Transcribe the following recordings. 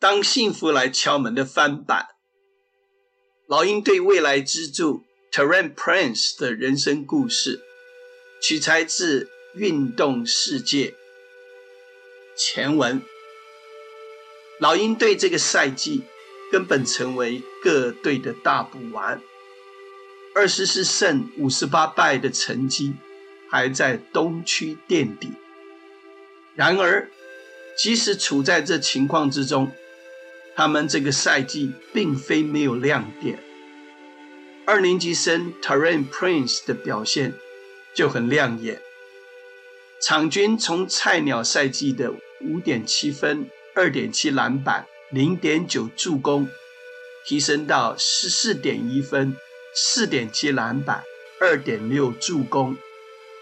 当幸福来敲门的翻版，老鹰队未来支柱 Terran Prince 的人生故事，取材自《运动世界》前文。老鹰队这个赛季根本成为各队的大补丸，二十四胜五十八败的成绩还在东区垫底。然而，即使处在这情况之中，他们这个赛季并非没有亮点。二年级生 Terran Prince 的表现就很亮眼，场均从菜鸟赛季的五点七分、二点七篮板、零点九助攻，提升到十四点一分、四点七篮板、二点六助攻，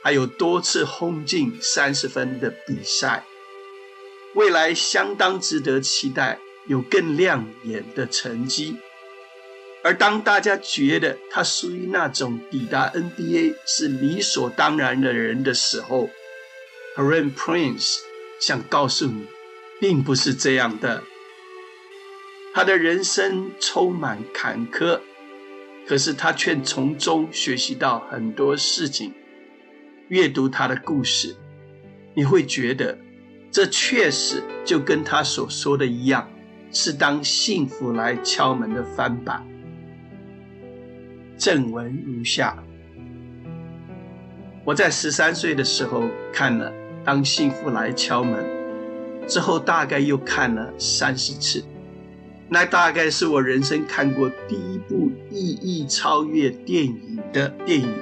还有多次轰进三十分的比赛。未来相当值得期待，有更亮眼的成绩。而当大家觉得他属于那种抵达 NBA 是理所当然的人的时候 h a r e n Prince 想告诉你，并不是这样的。他的人生充满坎坷，可是他却从中学习到很多事情。阅读他的故事，你会觉得。这确实就跟他所说的一样，是当幸福来敲门的翻版。正文如下：我在十三岁的时候看了《当幸福来敲门》，之后大概又看了三十次。那大概是我人生看过第一部意义超越电影的电影。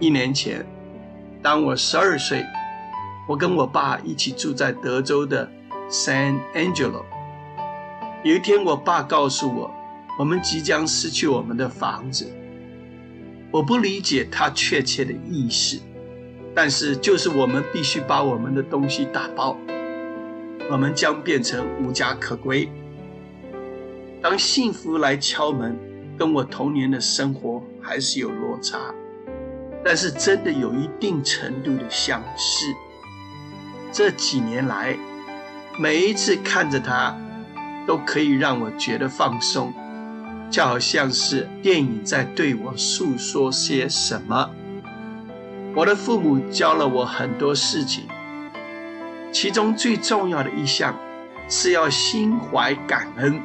一年前，当我十二岁。我跟我爸一起住在德州的 San Angelo。有一天，我爸告诉我，我们即将失去我们的房子。我不理解他确切的意思，但是就是我们必须把我们的东西打包，我们将变成无家可归。当幸福来敲门，跟我童年的生活还是有落差，但是真的有一定程度的相似。这几年来，每一次看着他，都可以让我觉得放松，就好像是电影在对我诉说些什么。我的父母教了我很多事情，其中最重要的一项是要心怀感恩。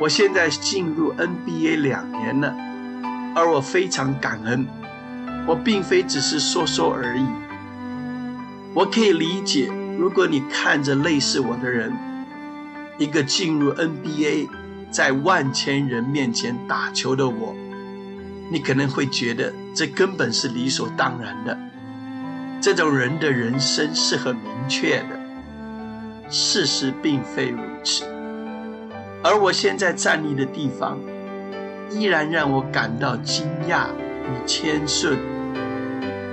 我现在进入 NBA 两年了，而我非常感恩，我并非只是说说而已。我可以理解，如果你看着类似我的人，一个进入 NBA，在万千人面前打球的我，你可能会觉得这根本是理所当然的。这种人的人生是很明确的，事实并非如此。而我现在站立的地方，依然让我感到惊讶与谦逊。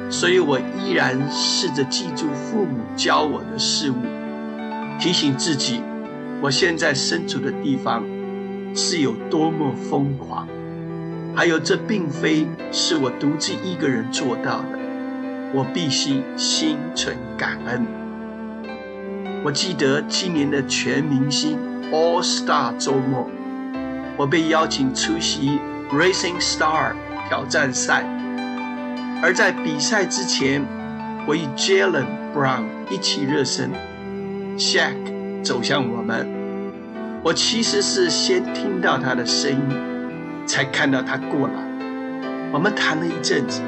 所以我依然试着记住父母教我的事物，提醒自己，我现在身处的地方是有多么疯狂。还有，这并非是我独自一个人做到的，我必须心存感恩。我记得今年的全明星 All Star 周末，我被邀请出席 Racing Star 挑战赛。而在比赛之前，我与 Jalen Brown 一起热身。Shaq 走向我们，我其实是先听到他的声音，才看到他过来。我们谈了一阵子，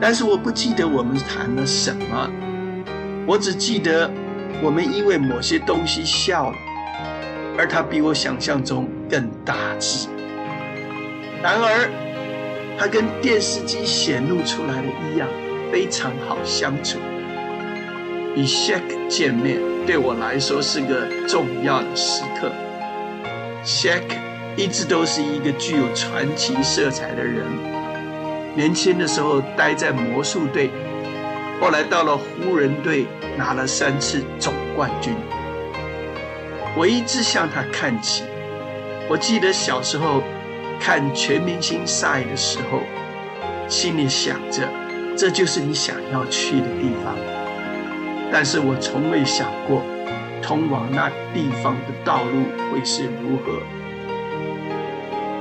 但是我不记得我们谈了什么，我只记得我们因为某些东西笑了，而他比我想象中更大只。然而。他跟电视机显露出来的一样，非常好相处。与 Shaq 见面对我来说是个重要的时刻。Shaq 一直都是一个具有传奇色彩的人。年轻的时候待在魔术队，后来到了湖人队拿了三次总冠军。我一直向他看齐。我记得小时候。看全明星赛的时候，心里想着，这就是你想要去的地方。但是我从未想过，通往那地方的道路会是如何。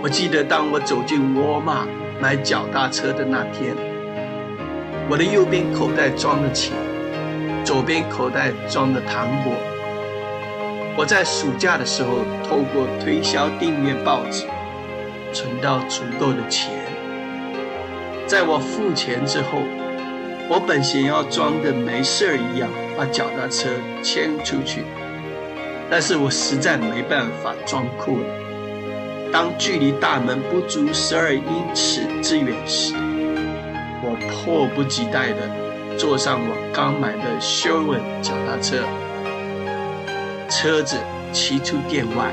我记得当我走进沃尔玛买脚踏车的那天，我的右边口袋装了钱，左边口袋装了糖果。我在暑假的时候透过推销订阅报纸，存到足够的钱。在我付钱之后，我本想要装的没事儿一样，把脚踏车牵出去，但是我实在没办法装酷了。当距离大门不足十二英尺之远时，我迫不及待地坐上我刚买的 Sherwin 脚踏车。车子骑出店外，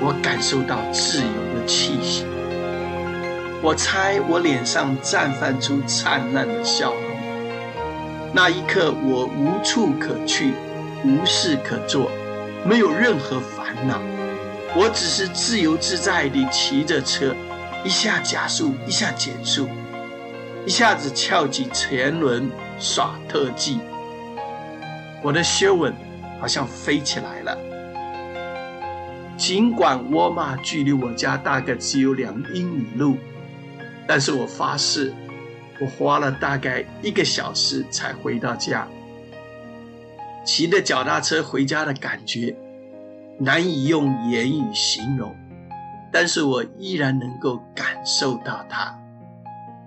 我感受到自由的气息。我猜我脸上绽放出灿烂的笑容。那一刻，我无处可去，无事可做，没有任何烦恼。我只是自由自在地骑着车，一下加速，一下减速，一下子翘起前轮耍特技。我的修文好像飞起来了。尽管沃尔玛距离我家大概只有两英里路，但是我发誓，我花了大概一个小时才回到家。骑着脚踏车回家的感觉，难以用言语形容，但是我依然能够感受到它。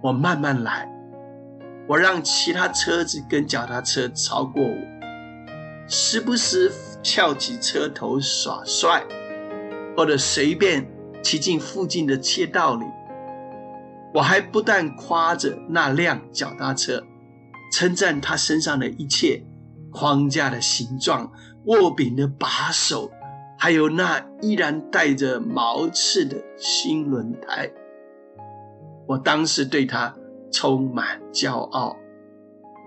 我慢慢来，我让其他车子跟脚踏车超过我，时不时翘起车头耍帅。或者随便骑进附近的街道里，我还不但夸着那辆脚踏车，称赞它身上的一切：框架的形状、握柄的把手，还有那依然带着毛刺的新轮胎。我当时对它充满骄傲。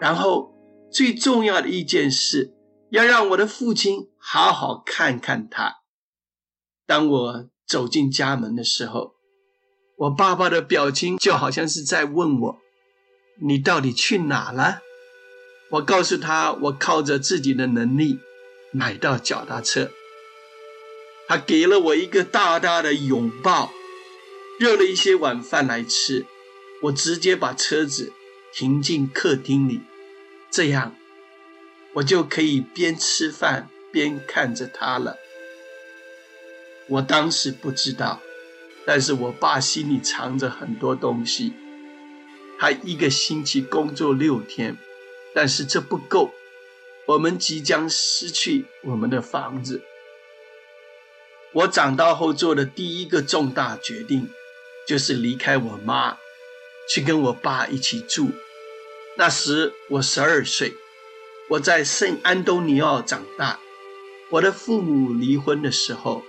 然后最重要的一件事，要让我的父亲好好看看它。当我走进家门的时候，我爸爸的表情就好像是在问我：“你到底去哪了？”我告诉他：“我靠着自己的能力买到脚踏车。”他给了我一个大大的拥抱，热了一些晚饭来吃。我直接把车子停进客厅里，这样我就可以边吃饭边看着他了。我当时不知道，但是我爸心里藏着很多东西。他一个星期工作六天，但是这不够。我们即将失去我们的房子。我长大后做的第一个重大决定，就是离开我妈，去跟我爸一起住。那时我十二岁，我在圣安东尼奥长大。我的父母离婚的时候。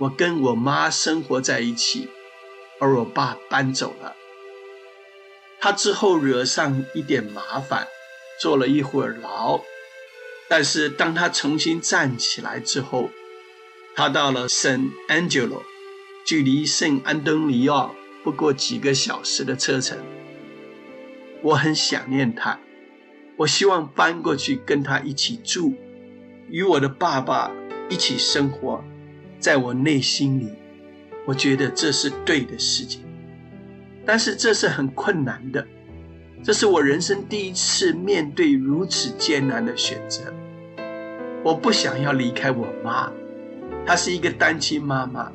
我跟我妈生活在一起，而我爸搬走了。他之后惹上一点麻烦，坐了一会儿牢。但是当他重新站起来之后，他到了圣安吉罗，距离圣安东尼奥不过几个小时的车程。我很想念他，我希望搬过去跟他一起住，与我的爸爸一起生活。在我内心里，我觉得这是对的事情，但是这是很困难的。这是我人生第一次面对如此艰难的选择。我不想要离开我妈，她是一个单亲妈妈，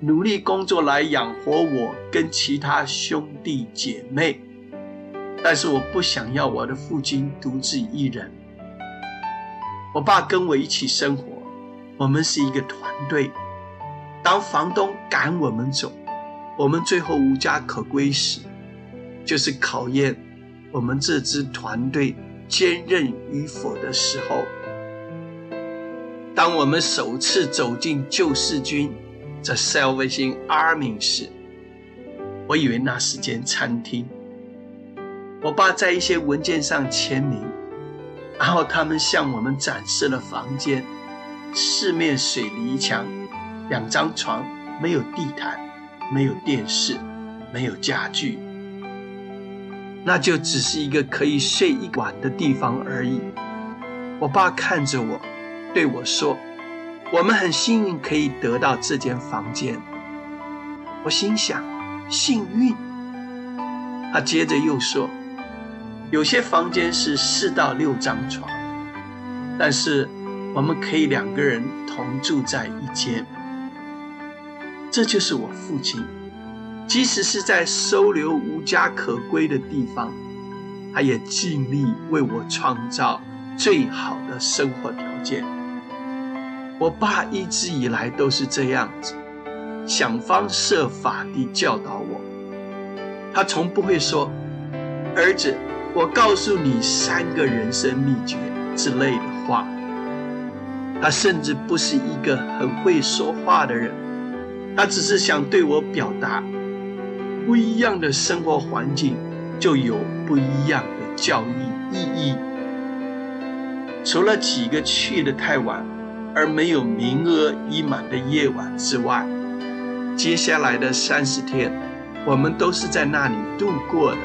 努力工作来养活我跟其他兄弟姐妹。但是我不想要我的父亲独自一人。我爸跟我一起生活，我们是一个团队。当房东赶我们走，我们最后无家可归时，就是考验我们这支团队坚韧与否的时候。当我们首次走进救世军 （The Salvation Army 时，我以为那是间餐厅。我爸在一些文件上签名，然后他们向我们展示了房间，四面水泥墙。两张床，没有地毯，没有电视，没有家具，那就只是一个可以睡一晚的地方而已。我爸看着我，对我说：“我们很幸运可以得到这间房间。”我心想：“幸运。”他接着又说：“有些房间是四到六张床，但是我们可以两个人同住在一间。”这就是我父亲，即使是在收留无家可归的地方，他也尽力为我创造最好的生活条件。我爸一直以来都是这样子，想方设法地教导我。他从不会说：“儿子，我告诉你三个人生秘诀”之类的话。他甚至不是一个很会说话的人，他只是想对我表达：不一样的生活环境就有不一样的教育意义。除了几个去的太晚而没有名额已满的夜晚之外，接下来的三十天。我们都是在那里度过的。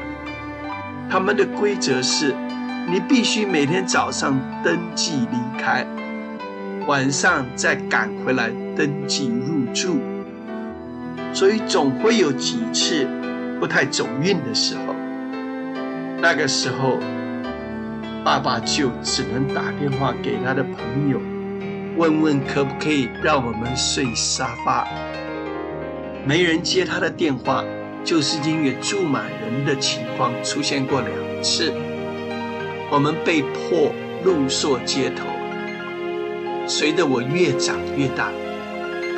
他们的规则是：你必须每天早上登记离开，晚上再赶回来登记入住。所以总会有几次不太走运的时候。那个时候，爸爸就只能打电话给他的朋友，问问可不可以让我们睡沙发。没人接他的电话。就是因为住满人的情况出现过两次，我们被迫露宿街头。随着我越长越大，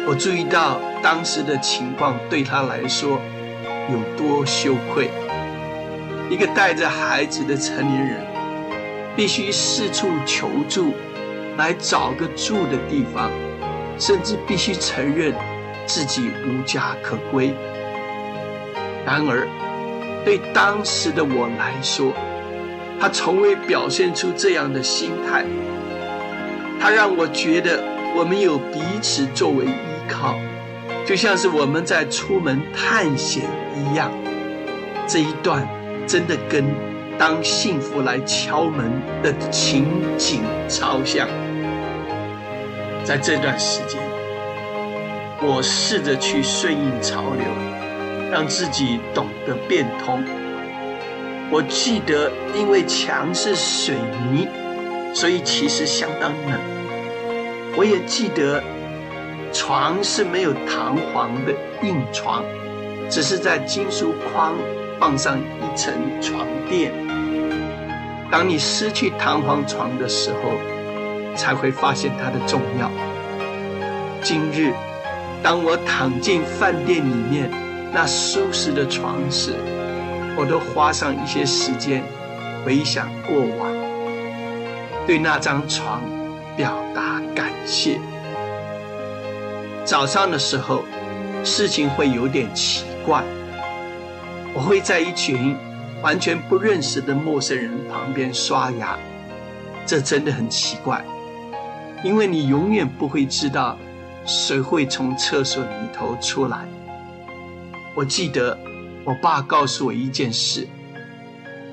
我注意到当时的情况对他来说有多羞愧。一个带着孩子的成年人，必须四处求助，来找个住的地方，甚至必须承认自己无家可归。然而，对当时的我来说，他从未表现出这样的心态。他让我觉得我们有彼此作为靠，就像是我们在出门探险一样。这一段真的跟当幸福来敲门的情景超像。在这段时间，我试着去顺应潮流。让自己懂得变通。我记得，因为墙是水泥，所以其实相当冷。我也记得，床是没有弹簧的硬床，只是在金属框放上一层床垫。当你失去弹簧床的时候，才会发现它的重要。今日，当我躺进饭店里面。那舒适的床时，我都花上一些时间回想过往，对那张床表达感谢。早上的时候，事情会有点奇怪，我会在一群完全不认识的陌生人旁边刷牙，这真的很奇怪，因为你永远不会知道谁会从厕所里头出来。我记得我爸告诉我一件事，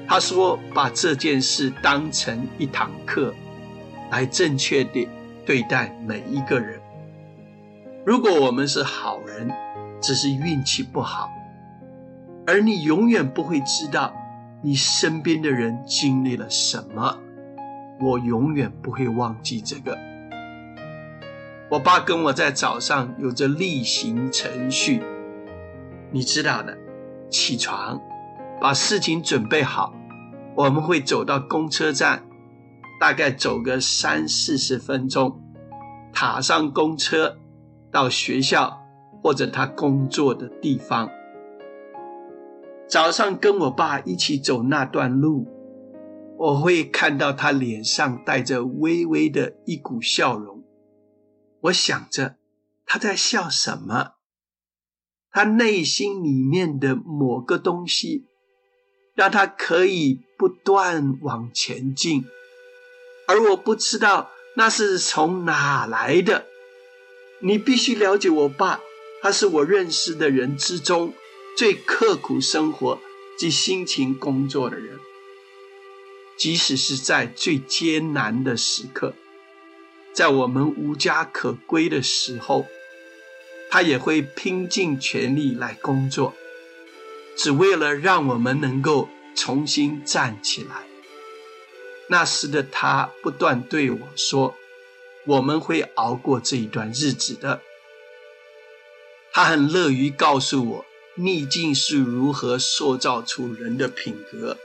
他说把这件事当成一堂课，来正确的对待每一个人。如果我们是好人，只是运气不好，而你永远不会知道你身边的人经历了什么。我永远不会忘记这个。我爸跟我在早上有着例行程序。你知道的，起床，把事情准备好，我们会走到公车站，大概走个三四十分钟，踏上公车到学校或者他工作的地方。早上跟我爸一起走那段路，我会看到他脸上带着微微的一股笑容，我想着他在笑什么。他内心里面的某个东西，让他可以不断往前进，而我不知道那是从哪来的。你必须了解我爸，他是我认识的人之中最刻苦生活及辛勤工作的人，即使是在最艰难的时刻，在我们无家可归的时候，他也会拼尽全力来工作，只为了让我们能够重新站起来。那时的他不断对我说：“我们会熬过这一段日子的。”他很乐于告诉我，逆境是如何塑造出人的品格。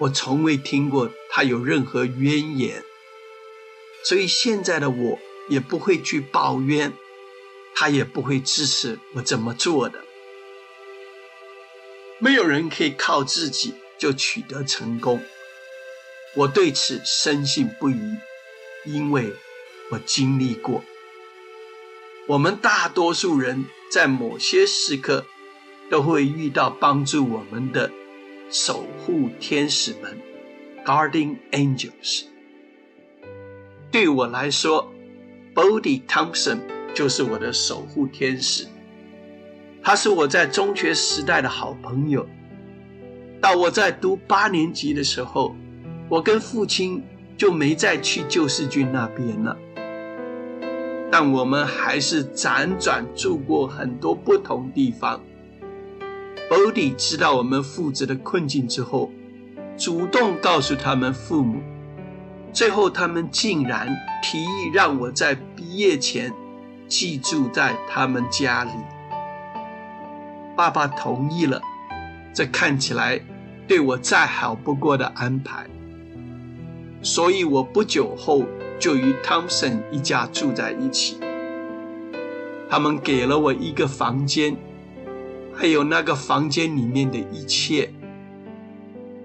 我从未听过他有任何怨言，所以现在的我也不会去抱怨，他也不会支持我怎么做的。没有人可以靠自己就取得成功。我对此深信不疑，因为我经历过。我们大多数人在某些时刻都会遇到帮助我们的守护天使们 （Guardian Angels）。对我来说，Bodie Thompson 就是我的守护天使。他是我在中学时代的好朋友。到我在读八年级的时候。我跟父亲就没再去救世军那边了，但我们还是辗转住过很多不同地方。Bodie 知道我们父子的困境之后，主动告诉他们父母，最后他们竟然提议让我在毕业前寄住在他们家里。爸爸同意了，这看起来对我再好不过的安排。所以我不久后就与汤森一家住在一起。他们给了我一个房间，还有那个房间里面的一切。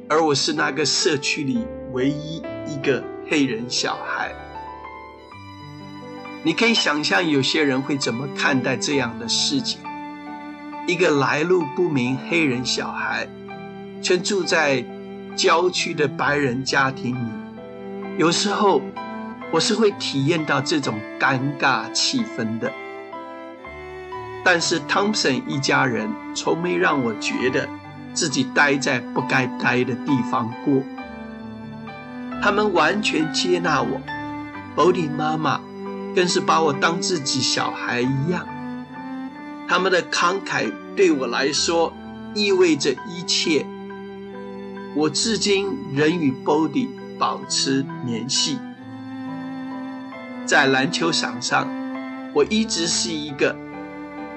而我是那个社区里唯一一个黑人小孩。你可以想象有些人会怎么看待这样的事情：一个来路不明黑人小孩，却住在郊区的白人家庭里。有时候，我是会体验到这种尴尬气氛的。但是汤普森一家人从没让我觉得自己待在不该待的地方过。他们完全接纳我，保迪妈妈更是把我当自己小孩一样。他们的慷慨对我来说意味着一切。我至今仍与保迪。保持联系，在篮球场上，我一直是一个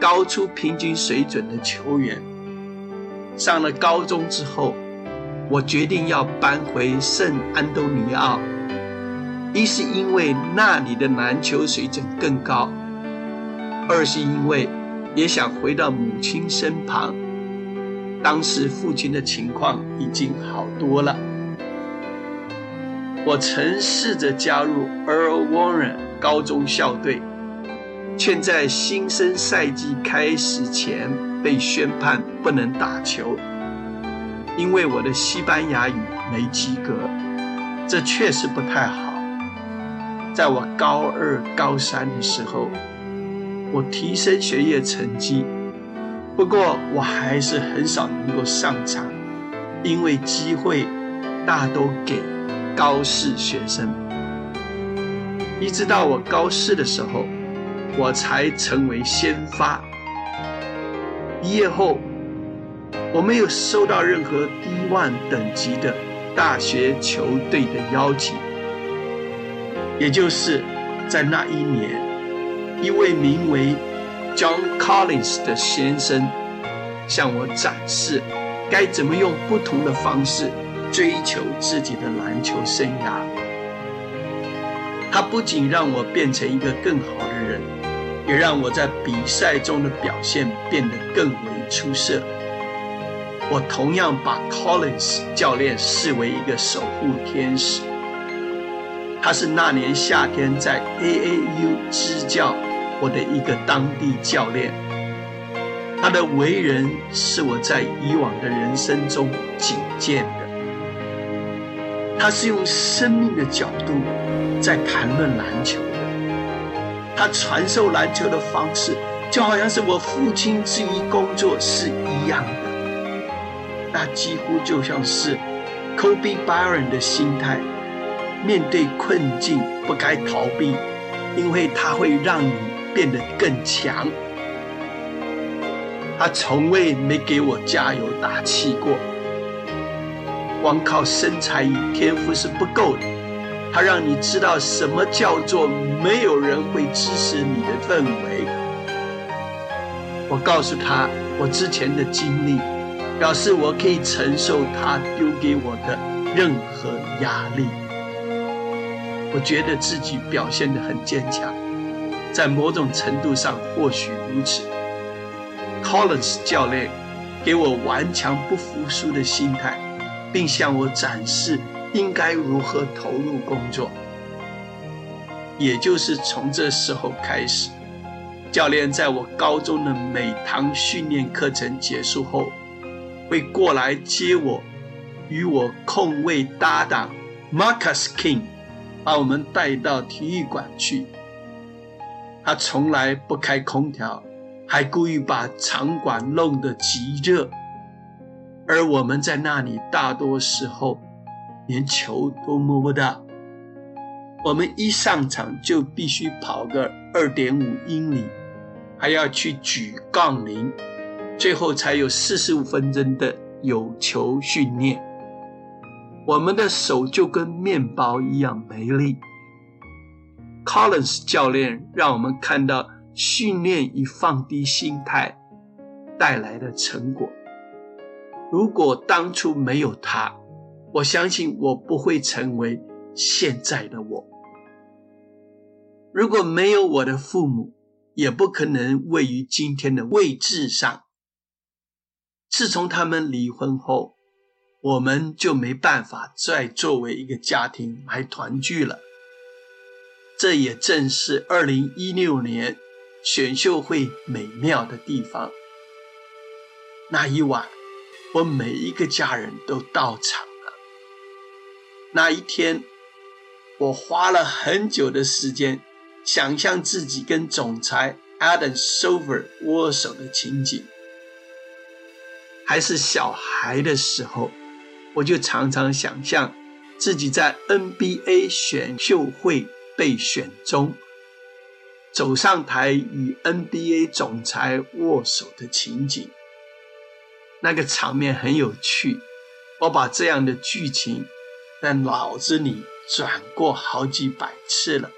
高出平均水准的球员。上了高中之后，我决定要搬回圣安东尼奥，一是因为那里的篮球水准更高，二是因为也想回到母亲身旁。当时父亲的情况已经好多了。我曾试着加入 Earl Warren 高中校队，却在新生赛季开始前被宣判不能打球，因为我的西班牙语没及格。这确实不太好。在我高二、高三的时候，我提升学业成绩，不过我还是很少能够上场，因为机会大都给。高四学生，一直到我高四的时候，我才成为先发。毕业后，我没有收到任何 D1 等级的大学球队的邀请。也就是在那一年，一位名为 John Collins 的先生向我展示该怎么用不同的方式。追求自己的篮球生涯，他不仅让我变成一个更好的人，也让我在比赛中的表现变得更为出色。我同样把 Collins 教练视为一个守护天使。他是那年夏天在 AAU 支教我的一个当地教练。他的为人是我在以往的人生中仅见的。他是用生命的角度在谈论篮球的，他传授篮球的方式就好像是我父亲之于工作是一样的，那几乎就像是 Kobe Bryant 的心态，面对困境不该逃避，因为他会让你变得更强。他从未没给我加油打气过。光靠身材与天赋是不够的，他让你知道什么叫做没有人会支持你的氛围。我告诉他我之前的经历，表示我可以承受他丢给我的任何压力。我觉得自己表现得很坚强，在某种程度上或许如此。Collins 教练给我顽强不服输的心态，并向我展示应该如何投入工作。也就是从这时候开始，教练在我高中的每堂训练课程结束后，会过来接我，与我空位搭档 Marcus King，把我们带到体育馆去。他从来不开空调。还故意把场馆弄得极热，而我们在那里大多时候连球都摸不到。我们一上场就必须跑个二点五英里，还要去举杠铃，最后才有四十五分钟的有球训练。我们的手就跟面包一样没力。Collins 教练让我们看到。训练与放低心态带来的成果。如果当初没有他，我相信我不会成为现在的我。如果没有我的父母，也不可能位于今天的位置上。自从他们离婚后，我们就没办法再作为一个家庭来团聚了。这也正是二零一六年。选秀会美妙的地方。那一晚，我每一个家人都到场了。那一天，我花了很久的时间，想象自己跟总裁 Adam Silver 握手的情景。还是小孩的时候，我就常常想象自己在 NBA 选秀会被选中。走上台与 NBA 总裁握手的情景，那个场面很有趣。我把这样的剧情在脑子里转过好几百次了。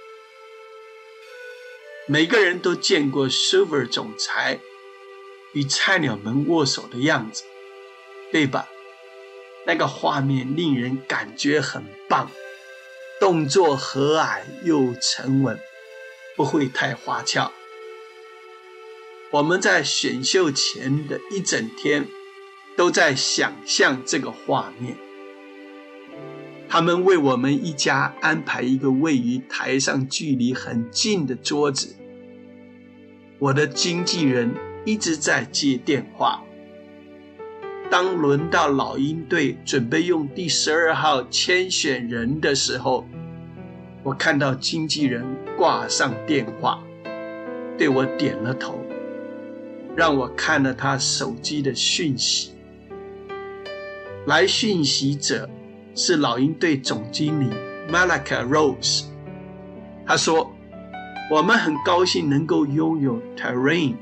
每个人都见过 Silver 总裁与菜鸟们握手的样子，对吧？那个画面令人感觉很棒，动作和蔼又沉稳。不会太花俏。我们在选秀前的一整天都在想象这个画面。他们为我们一家安排一个位于台上距离很近的桌子。我的经纪人一直在接电话。当轮到老鹰队准备用第十二号签选人的时候。我看到经纪人挂上电话，对我点了头，让我看了他手机的讯息。来讯息者是老鹰队总经理 Malaka Rose。他说：“我们很高兴能够拥有 Terrain。”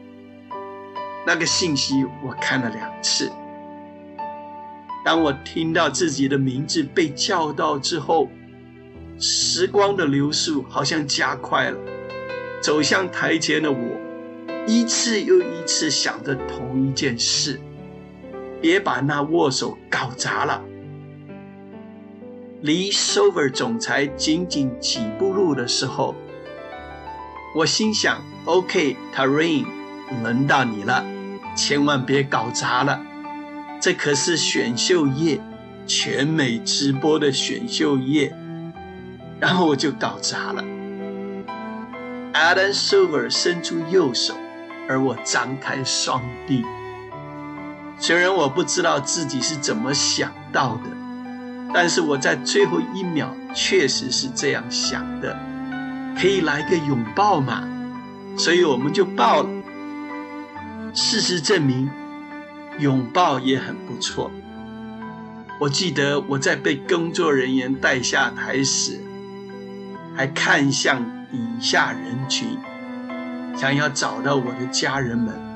那个信息我看了两次。当我听到自己的名字被叫到之后，时光的流速好像加快了。走向台前的我，一次又一次想着同一件事：别把那握手搞砸了。离 Silver 总裁仅仅几步路的时候，我心想：“OK，Tarin，轮到你了，千万别搞砸了。这可是选秀夜，全美直播的选秀夜。”然后我就搞砸了。Adam Silver 伸出右手，而我张开双臂。虽然我不知道自己是怎么想到的，但是我在最后一秒确实是这样想的：可以来个拥抱嘛？所以我们就抱了。事实证明，拥抱也很不错。我记得我在被工作人员带下台时。还看向底下人群，想要找到我的家人们。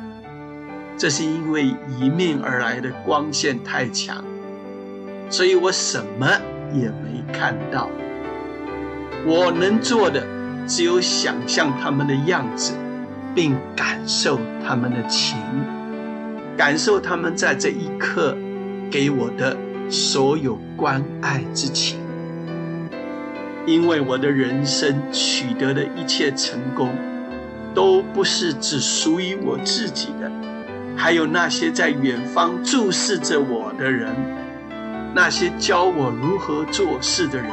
这是因为迎面而来的光线太强，所以我什么也没看到。我能做的只有想象他们的样子，并感受他们的情，感受他们在这一刻给我的所有关爱之情。因为我的人生取得的一切成功，都不是只属于我自己的，还有那些在远方注视着我的人，那些教我如何做事的人，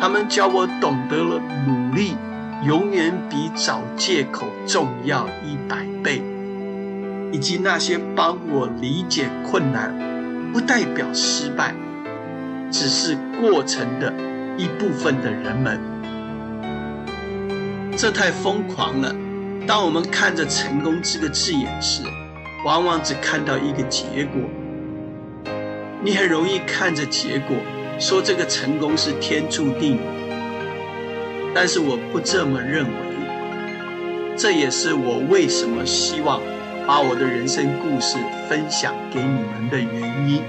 他们教我懂得了努力永远比找借口重要一百倍，以及那些帮我理解困难，不代表失败，只是过程的。一部分的人们，这太疯狂了。当我们看着“成功”这个字眼时，往往只看到一个结果。你很容易看着结果，说这个成功是天注定。但是我不这么认为。这也是我为什么希望把我的人生故事分享给你们的原因。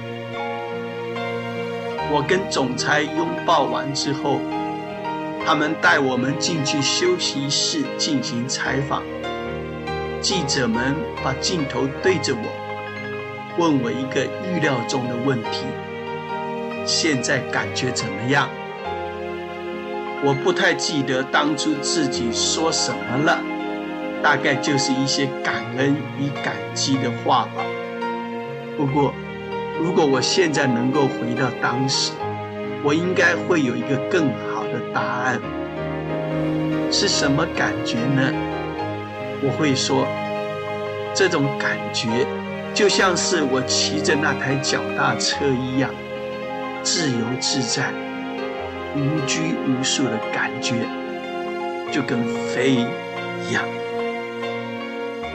我跟总裁拥抱完之后，他们带我们进去休息室进行采访。记者们把镜头对着我，问我一个预料中的问题：现在感觉怎么样？我不太记得当初自己说什么了，大概就是一些感恩与感激的话吧。不过。如果我现在能够回到当时，我应该会有一个更好的答案。是什么感觉呢？我会说，这种感觉就像是我骑着那台脚踏车一样，自由自在、无拘无束的感觉，就跟飞一样。